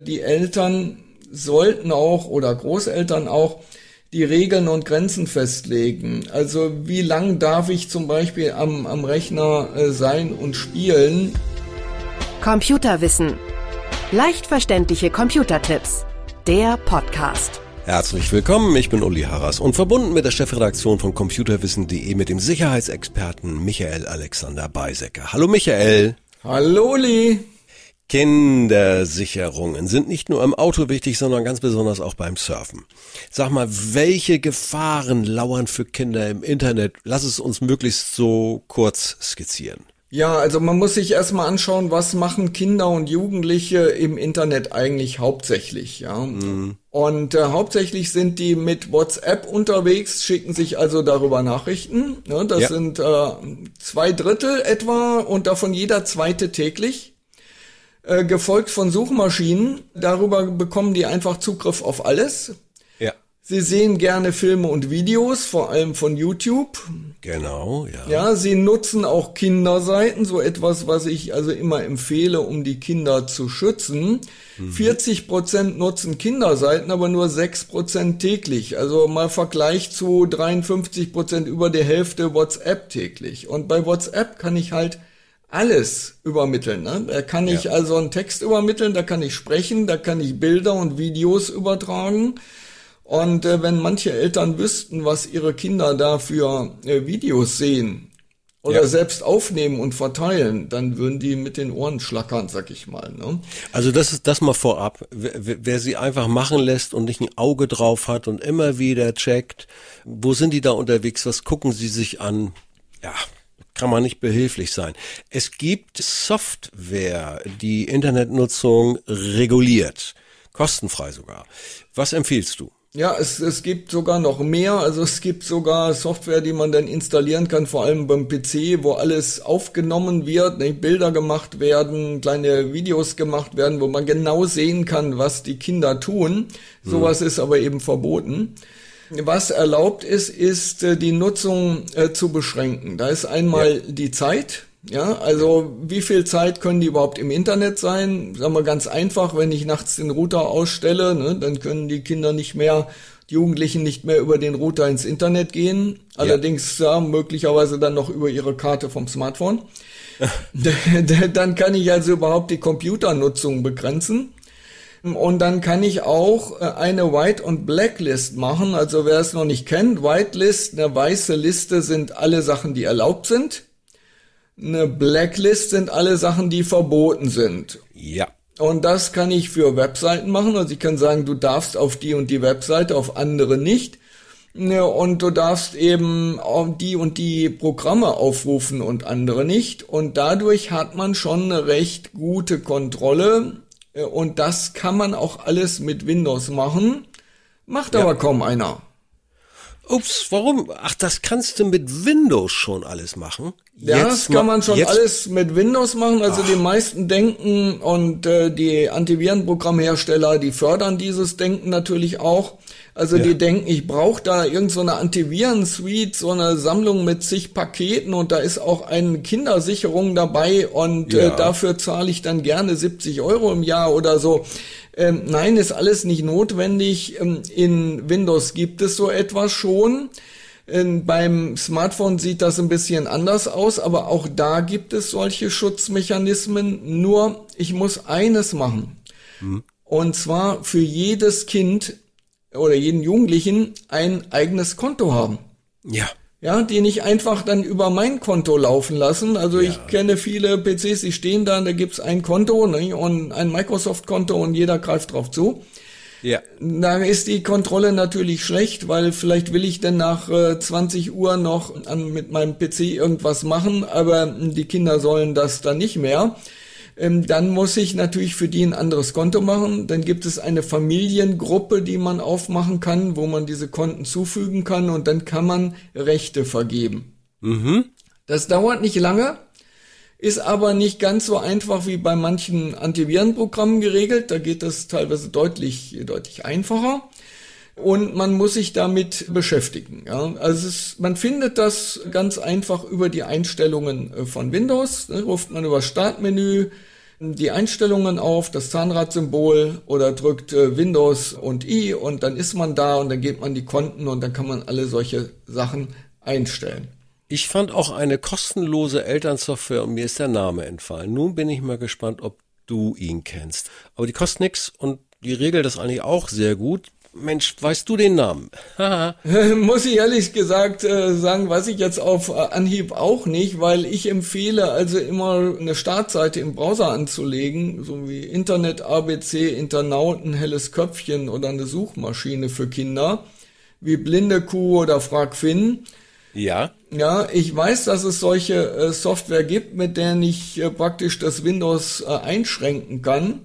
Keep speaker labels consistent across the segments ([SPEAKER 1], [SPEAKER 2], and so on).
[SPEAKER 1] Die Eltern sollten auch oder Großeltern auch die Regeln und Grenzen festlegen. Also wie lang darf ich zum Beispiel am, am Rechner äh, sein und spielen?
[SPEAKER 2] Computerwissen. Leicht verständliche Computertipps. Der Podcast.
[SPEAKER 3] Herzlich willkommen, ich bin Uli Harras und verbunden mit der Chefredaktion von computerwissen.de mit dem Sicherheitsexperten Michael Alexander Beisecker. Hallo Michael.
[SPEAKER 1] Hallo Uli.
[SPEAKER 3] Kindersicherungen sind nicht nur im Auto wichtig, sondern ganz besonders auch beim Surfen. Sag mal, welche Gefahren lauern für Kinder im Internet? Lass es uns möglichst so kurz skizzieren.
[SPEAKER 1] Ja, also man muss sich erstmal anschauen, was machen Kinder und Jugendliche im Internet eigentlich hauptsächlich, ja. Mhm. Und äh, hauptsächlich sind die mit WhatsApp unterwegs, schicken sich also darüber Nachrichten. Ne? Das ja. sind äh, zwei Drittel etwa und davon jeder zweite täglich. Äh, gefolgt von Suchmaschinen. Darüber bekommen die einfach Zugriff auf alles.
[SPEAKER 3] Ja.
[SPEAKER 1] Sie sehen gerne Filme und Videos, vor allem von YouTube.
[SPEAKER 3] Genau, ja.
[SPEAKER 1] Ja, sie nutzen auch Kinderseiten, so etwas, was ich also immer empfehle, um die Kinder zu schützen. Mhm. 40 Prozent nutzen Kinderseiten, aber nur 6 Prozent täglich. Also mal Vergleich zu 53 Prozent über die Hälfte WhatsApp täglich. Und bei WhatsApp kann ich halt alles übermitteln. Ne? Da kann ich ja. also einen Text übermitteln, da kann ich sprechen, da kann ich Bilder und Videos übertragen. Und äh, wenn manche Eltern wüssten, was ihre Kinder da für äh, Videos sehen oder ja. selbst aufnehmen und verteilen, dann würden die mit den Ohren schlackern, sag ich mal. Ne?
[SPEAKER 3] Also das ist das mal vorab. Wer, wer sie einfach machen lässt und nicht ein Auge drauf hat und immer wieder checkt, wo sind die da unterwegs, was gucken sie sich an? Ja, kann man nicht behilflich sein. Es gibt Software, die Internetnutzung reguliert. Kostenfrei sogar. Was empfiehlst du?
[SPEAKER 1] Ja, es, es gibt sogar noch mehr. Also es gibt sogar Software, die man dann installieren kann, vor allem beim PC, wo alles aufgenommen wird, ne, Bilder gemacht werden, kleine Videos gemacht werden, wo man genau sehen kann, was die Kinder tun. Sowas hm. ist aber eben verboten. Was erlaubt ist, ist äh, die Nutzung äh, zu beschränken. Da ist einmal ja. die Zeit. Ja, also wie viel Zeit können die überhaupt im Internet sein? Sagen wir ganz einfach, wenn ich nachts den Router ausstelle, ne, dann können die Kinder nicht mehr, die Jugendlichen nicht mehr über den Router ins Internet gehen. Allerdings ja, möglicherweise dann noch über ihre Karte vom Smartphone. dann kann ich also überhaupt die Computernutzung begrenzen. Und dann kann ich auch äh, eine White- und Blacklist machen. Also wer es noch nicht kennt, Whitelist, eine weiße Liste sind alle Sachen, die erlaubt sind. Eine Blacklist sind alle Sachen, die verboten sind.
[SPEAKER 3] Ja.
[SPEAKER 1] Und das kann ich für Webseiten machen. Also ich kann sagen, du darfst auf die und die Webseite, auf andere nicht. Und du darfst eben die und die Programme aufrufen und andere nicht. Und dadurch hat man schon eine recht gute Kontrolle und das kann man auch alles mit Windows machen, macht ja. aber kaum einer.
[SPEAKER 3] Ups, warum? Ach, das kannst du mit Windows schon alles machen?
[SPEAKER 1] Ja, das kann man schon jetzt? alles mit Windows machen. Also Ach. die meisten denken und äh, die Antivirenprogrammhersteller, die fördern dieses Denken natürlich auch. Also ja. die denken, ich brauche da irgend so Antiviren-Suite, so eine Sammlung mit zig Paketen und da ist auch eine Kindersicherung dabei und äh, ja. äh, dafür zahle ich dann gerne 70 Euro im Jahr oder so. Ähm, nein, ist alles nicht notwendig. Ähm, in Windows gibt es so etwas schon. Ähm, beim Smartphone sieht das ein bisschen anders aus, aber auch da gibt es solche Schutzmechanismen. Nur ich muss eines machen. Mhm. Und zwar für jedes Kind oder jeden Jugendlichen ein eigenes Konto haben.
[SPEAKER 3] Ja.
[SPEAKER 1] Ja, die nicht einfach dann über mein Konto laufen lassen. Also ja. ich kenne viele PCs, die stehen da, da gibt's ein Konto ne, und ein Microsoft-Konto und jeder greift drauf zu.
[SPEAKER 3] Ja.
[SPEAKER 1] Da ist die Kontrolle natürlich schlecht, weil vielleicht will ich denn nach äh, 20 Uhr noch an, mit meinem PC irgendwas machen, aber die Kinder sollen das dann nicht mehr ähm, dann muss ich natürlich für die ein anderes Konto machen. Dann gibt es eine Familiengruppe, die man aufmachen kann, wo man diese Konten zufügen kann und dann kann man Rechte vergeben.
[SPEAKER 3] Mhm.
[SPEAKER 1] Das dauert nicht lange, ist aber nicht ganz so einfach wie bei manchen Antivirenprogrammen geregelt. Da geht das teilweise deutlich, deutlich einfacher und man muss sich damit beschäftigen. Ja. Also es, man findet das ganz einfach über die Einstellungen äh, von Windows. Da ruft man über Startmenü, die Einstellungen auf, das Zahnradsymbol oder drückt äh, Windows und I und dann ist man da und dann geht man die Konten und dann kann man alle solche Sachen einstellen.
[SPEAKER 3] Ich fand auch eine kostenlose Elternsoftware und mir ist der Name entfallen. Nun bin ich mal gespannt, ob du ihn kennst. Aber die kostet nix und die regelt das eigentlich auch sehr gut. Mensch, weißt du den Namen?
[SPEAKER 1] Muss ich ehrlich gesagt äh, sagen, weiß ich jetzt auf Anhieb auch nicht, weil ich empfehle also immer eine Startseite im Browser anzulegen, so wie Internet ABC, Internauten, helles Köpfchen oder eine Suchmaschine für Kinder, wie Blinde Kuh oder Frag Finn.
[SPEAKER 3] Ja.
[SPEAKER 1] Ja, ich weiß, dass es solche äh, Software gibt, mit der ich äh, praktisch das Windows äh, einschränken kann.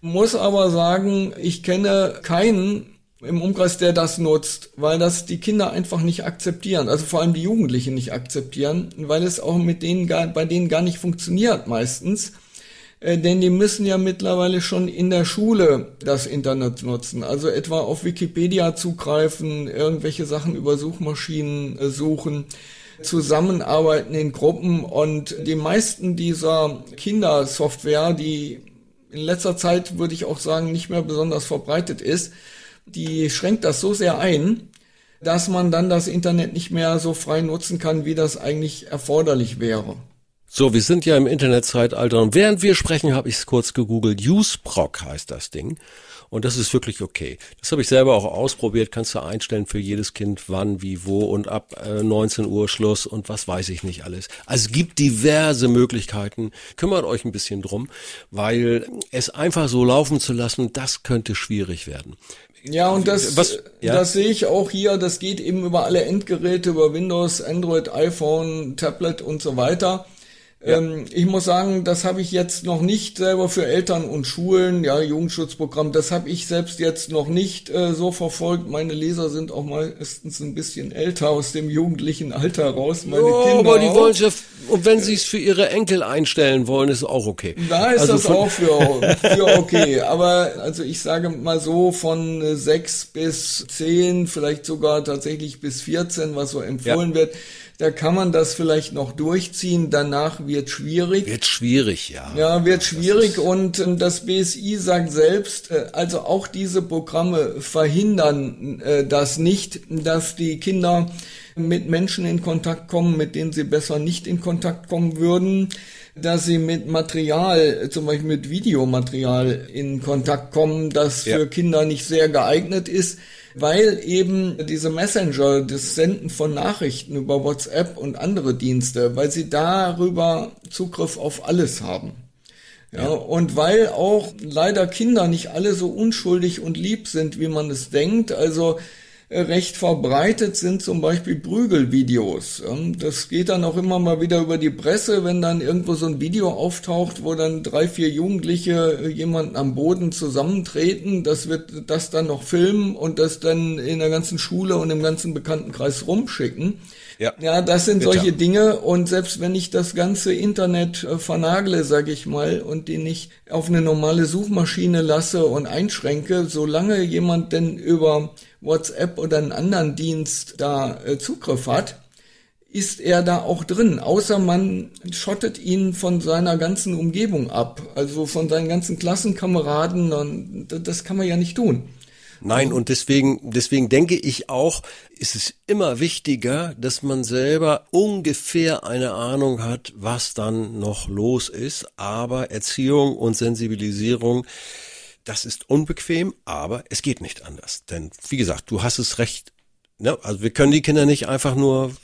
[SPEAKER 1] Muss aber sagen, ich kenne keinen im Umkreis, der das nutzt, weil das die Kinder einfach nicht akzeptieren, also vor allem die Jugendlichen nicht akzeptieren, weil es auch mit denen gar, bei denen gar nicht funktioniert meistens. Äh, denn die müssen ja mittlerweile schon in der Schule das Internet nutzen, also etwa auf Wikipedia zugreifen, irgendwelche Sachen über Suchmaschinen äh, suchen, zusammenarbeiten in Gruppen und die meisten dieser Kindersoftware, die in letzter Zeit würde ich auch sagen nicht mehr besonders verbreitet ist, die schränkt das so sehr ein, dass man dann das Internet nicht mehr so frei nutzen kann, wie das eigentlich erforderlich wäre.
[SPEAKER 3] So, wir sind ja im Internetzeitalter und während wir sprechen, habe ich es kurz gegoogelt. UseProc heißt das Ding. Und das ist wirklich okay. Das habe ich selber auch ausprobiert. Kannst du einstellen für jedes Kind, wann, wie, wo und ab äh, 19 Uhr Schluss und was weiß ich nicht alles. Also es gibt diverse Möglichkeiten. Kümmert euch ein bisschen drum, weil es einfach so laufen zu lassen, das könnte schwierig werden.
[SPEAKER 1] Ja, und das, Was, ja? das sehe ich auch hier. Das geht eben über alle Endgeräte, über Windows, Android, iPhone, Tablet und so weiter. Ja. Ähm, ich muss sagen, das habe ich jetzt noch nicht selber für Eltern und Schulen, ja, Jugendschutzprogramm, das habe ich selbst jetzt noch nicht äh, so verfolgt. Meine Leser sind auch meistens ein bisschen älter aus dem jugendlichen Alter raus. Meine
[SPEAKER 3] oh, Kinder aber die wollen ja, und wenn sie es für ihre Enkel einstellen wollen, ist auch okay.
[SPEAKER 1] Da ist also das auch für, für okay. Aber also ich sage mal so von sechs bis zehn, vielleicht sogar tatsächlich bis 14, was so empfohlen ja. wird da kann man das vielleicht noch durchziehen. Danach wird schwierig.
[SPEAKER 3] Wird schwierig, ja.
[SPEAKER 1] Ja, wird schwierig. Und äh, das BSI sagt selbst, äh, also auch diese Programme verhindern äh, das nicht, dass die Kinder mit Menschen in Kontakt kommen, mit denen sie besser nicht in Kontakt kommen würden dass sie mit Material, zum Beispiel mit Videomaterial in Kontakt kommen, das ja. für Kinder nicht sehr geeignet ist weil eben diese Messenger, das Senden von Nachrichten über WhatsApp und andere Dienste, weil sie darüber Zugriff auf alles haben. Ja, ja, und weil auch leider Kinder nicht alle so unschuldig und lieb sind, wie man es denkt. Also recht verbreitet sind zum Beispiel Prügelvideos. Das geht dann auch immer mal wieder über die Presse, wenn dann irgendwo so ein Video auftaucht, wo dann drei, vier Jugendliche äh, jemanden am Boden zusammentreten. Das wird das dann noch filmen und das dann in der ganzen Schule und im ganzen Bekanntenkreis rumschicken. Ja, ja das sind Bitte. solche Dinge und selbst wenn ich das ganze Internet äh, vernagle, sage ich mal, und die nicht auf eine normale Suchmaschine lasse und einschränke, solange jemand denn über WhatsApp oder einen anderen Dienst da äh, Zugriff hat, ist er da auch drin, außer man schottet ihn von seiner ganzen Umgebung ab, also von seinen ganzen Klassenkameraden, und das kann man ja nicht tun.
[SPEAKER 3] Nein, und deswegen, deswegen denke ich auch, ist es immer wichtiger, dass man selber ungefähr eine Ahnung hat, was dann noch los ist. Aber Erziehung und Sensibilisierung das ist unbequem, aber es geht nicht anders. Denn wie gesagt, du hast es recht. Ne? Also wir können die Kinder nicht einfach nur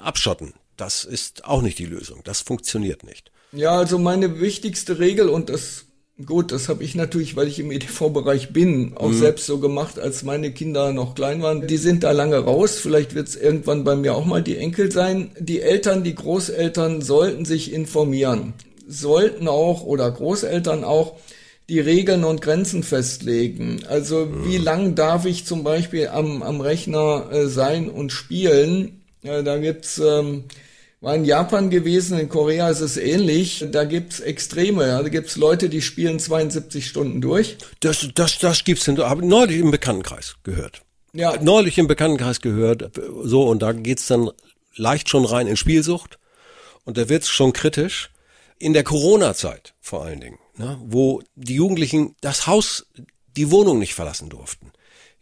[SPEAKER 3] abschotten. Das ist auch nicht die Lösung. Das funktioniert nicht.
[SPEAKER 1] Ja, also meine wichtigste Regel und das Gut, das habe ich natürlich, weil ich im EDV-Bereich bin, auch mhm. selbst so gemacht, als meine Kinder noch klein waren. Die sind da lange raus. Vielleicht wird es irgendwann bei mir auch mal die Enkel sein. Die Eltern, die Großeltern sollten sich informieren. Sollten auch oder Großeltern auch die Regeln und Grenzen festlegen. Also wie lang darf ich zum Beispiel am, am Rechner äh, sein und spielen? Ja, da gibt's ähm, war in Japan gewesen, in Korea ist es ähnlich. Da gibt's Extreme. Ja. Da gibt's Leute, die spielen 72 Stunden durch.
[SPEAKER 3] Das, das, das gibt's denn. Habe neulich im Bekanntenkreis gehört. Ja. Neulich im Bekanntenkreis gehört. So und da geht's dann leicht schon rein in Spielsucht und da wird's schon kritisch. In der Corona-Zeit vor allen Dingen ne, wo die Jugendlichen das Haus, die Wohnung nicht verlassen durften.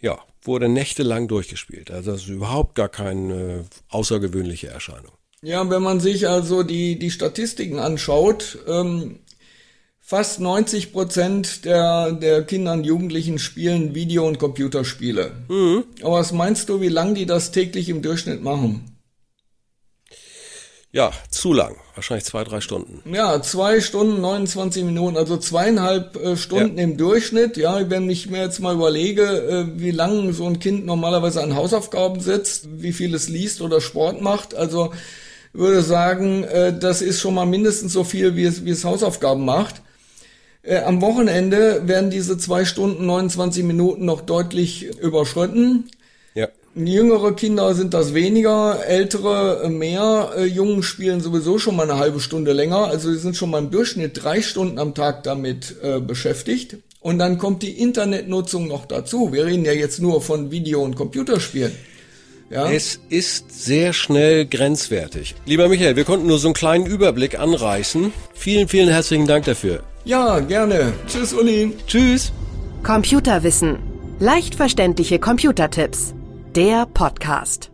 [SPEAKER 3] Ja, wurde nächtelang durchgespielt. Also das ist überhaupt gar keine außergewöhnliche Erscheinung.
[SPEAKER 1] Ja, wenn man sich also die, die Statistiken anschaut, ähm, fast 90 Prozent der, der Kinder und Jugendlichen spielen Video- und Computerspiele. Mhm. Aber was meinst du, wie lang die das täglich im Durchschnitt machen?
[SPEAKER 3] Ja, zu lang. Wahrscheinlich zwei, drei Stunden.
[SPEAKER 1] Ja, zwei Stunden, 29 Minuten, also zweieinhalb äh, Stunden ja. im Durchschnitt. Ja, wenn ich mir jetzt mal überlege, äh, wie lange so ein Kind normalerweise an Hausaufgaben sitzt, wie viel es liest oder Sport macht, also würde sagen, äh, das ist schon mal mindestens so viel, wie es, wie es Hausaufgaben macht. Äh, am Wochenende werden diese zwei Stunden, 29 Minuten noch deutlich überschritten. Jüngere Kinder sind das weniger, ältere mehr. Äh, Jungen spielen sowieso schon mal eine halbe Stunde länger. Also sie sind schon mal im Durchschnitt drei Stunden am Tag damit äh, beschäftigt. Und dann kommt die Internetnutzung noch dazu. Wir reden ja jetzt nur von Video- und Computerspielen.
[SPEAKER 3] Ja? Es ist sehr schnell grenzwertig. Lieber Michael, wir konnten nur so einen kleinen Überblick anreißen. Vielen, vielen herzlichen Dank dafür.
[SPEAKER 1] Ja, gerne. Tschüss, Uli.
[SPEAKER 3] Tschüss.
[SPEAKER 2] Computerwissen. Leicht verständliche Computertipps der Podcast.